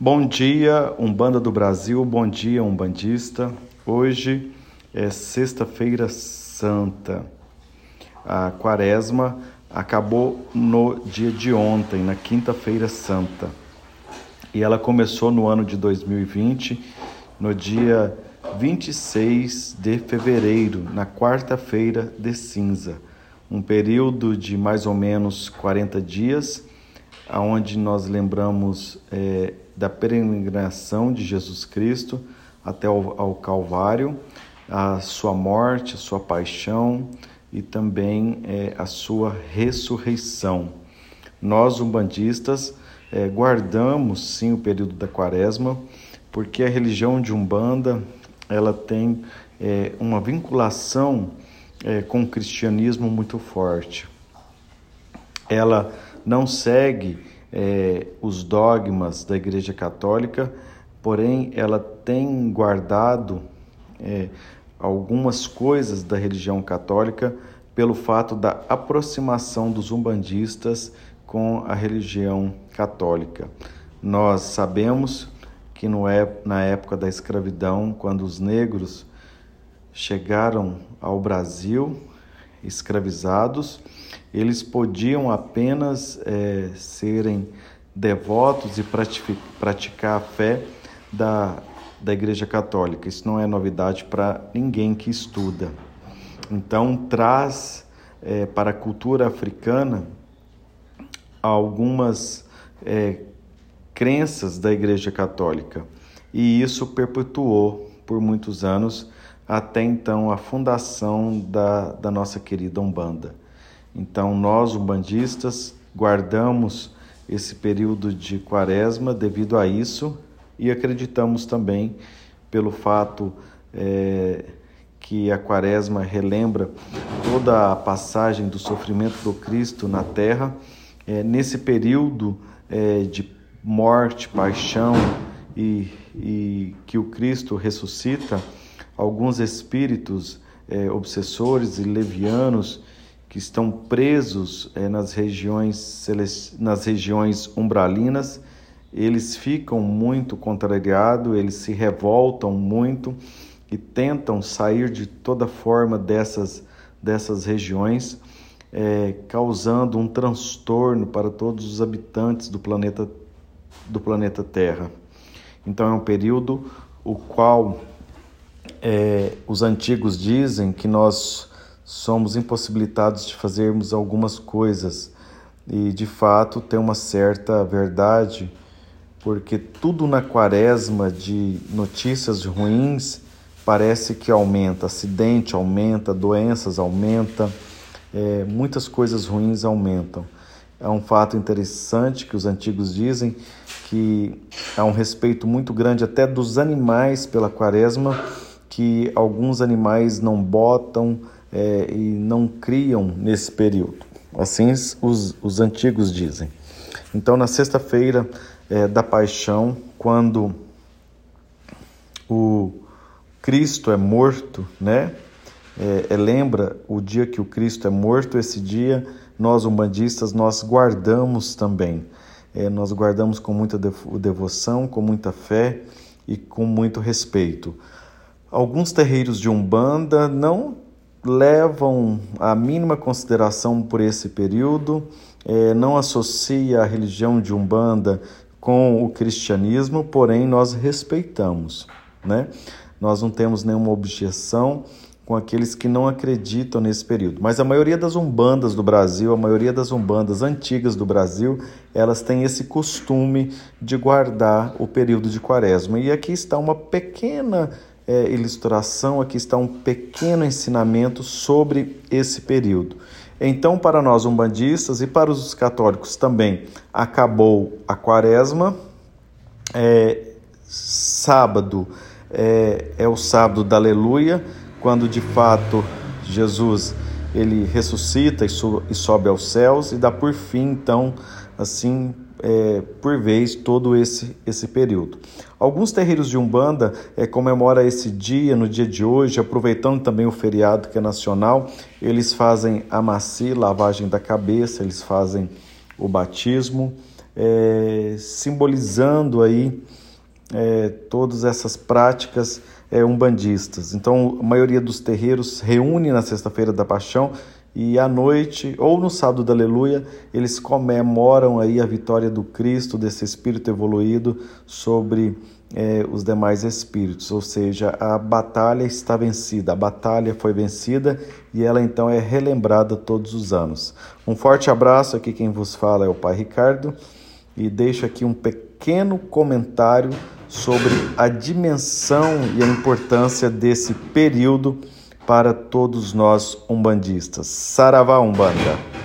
Bom dia, Umbanda do Brasil, bom dia, Umbandista. Hoje é Sexta-feira Santa. A quaresma acabou no dia de ontem, na Quinta-feira Santa. E ela começou no ano de 2020, no dia 26 de fevereiro, na quarta-feira de cinza. Um período de mais ou menos 40 dias, aonde nós lembramos. É, da peregrinação de Jesus Cristo até ao, ao Calvário, a sua morte, a sua paixão e também é, a sua ressurreição. Nós, umbandistas, é, guardamos sim o período da quaresma, porque a religião de Umbanda ela tem é, uma vinculação é, com o cristianismo muito forte. Ela não segue é, os dogmas da Igreja Católica, porém ela tem guardado é, algumas coisas da religião católica pelo fato da aproximação dos umbandistas com a religião católica. Nós sabemos que é, na época da escravidão, quando os negros chegaram ao Brasil escravizados, eles podiam apenas é, serem devotos e praticar a fé da, da Igreja Católica. Isso não é novidade para ninguém que estuda. Então, traz é, para a cultura africana algumas é, crenças da Igreja Católica. E isso perpetuou por muitos anos, até então a fundação da, da nossa querida Umbanda. Então, nós, umbandistas, guardamos esse período de quaresma devido a isso e acreditamos também pelo fato é, que a quaresma relembra toda a passagem do sofrimento do Cristo na terra. É, nesse período é, de morte, paixão e, e, que o Cristo ressuscita, alguns espíritos é, obsessores e levianos que estão presos é, nas, regiões, nas regiões umbralinas, eles ficam muito contrariados, eles se revoltam muito e tentam sair de toda forma dessas, dessas regiões, é, causando um transtorno para todos os habitantes do planeta, do planeta Terra. Então é um período o qual é, os antigos dizem que nós somos impossibilitados de fazermos algumas coisas. E de fato tem uma certa verdade, porque tudo na quaresma de notícias ruins parece que aumenta, acidente aumenta, doenças aumenta, é, muitas coisas ruins aumentam. É um fato interessante que os antigos dizem que há um respeito muito grande até dos animais pela quaresma, que alguns animais não botam é, e não criam nesse período. Assim os, os antigos dizem. Então, na sexta-feira é, da paixão, quando o Cristo é morto, né? É, é, lembra o dia que o Cristo é morto, esse dia nós umbandistas nós guardamos também. É, nós guardamos com muita devoção, com muita fé e com muito respeito. Alguns terreiros de Umbanda não levam a mínima consideração por esse período, é, não associa a religião de Umbanda com o cristianismo, porém nós respeitamos, né? Nós não temos nenhuma objeção com aqueles que não acreditam nesse período. Mas a maioria das umbandas do Brasil, a maioria das umbandas antigas do Brasil, elas têm esse costume de guardar o período de quaresma. E aqui está uma pequena é, ilustração, aqui está um pequeno ensinamento sobre esse período. Então, para nós umbandistas e para os católicos também, acabou a quaresma. É, sábado é, é o sábado da aleluia, quando de fato Jesus ele ressuscita e, so, e sobe aos céus e dá por fim, então, assim, é, por vez todo esse, esse período. Alguns terreiros de Umbanda é, comemora esse dia, no dia de hoje, aproveitando também o feriado que é nacional, eles fazem a maci, lavagem da cabeça, eles fazem o batismo, é, simbolizando aí é, todas essas práticas é, umbandistas. Então, a maioria dos terreiros reúne na Sexta-feira da Paixão e à noite ou no sábado da Aleluia eles comemoram aí a vitória do Cristo, desse espírito evoluído sobre é, os demais espíritos, ou seja, a batalha está vencida, a batalha foi vencida e ela então é relembrada todos os anos. Um forte abraço, aqui quem vos fala é o Pai Ricardo e deixo aqui um pequeno comentário sobre a dimensão e a importância desse período para todos nós umbandistas. Saravá Umbanda!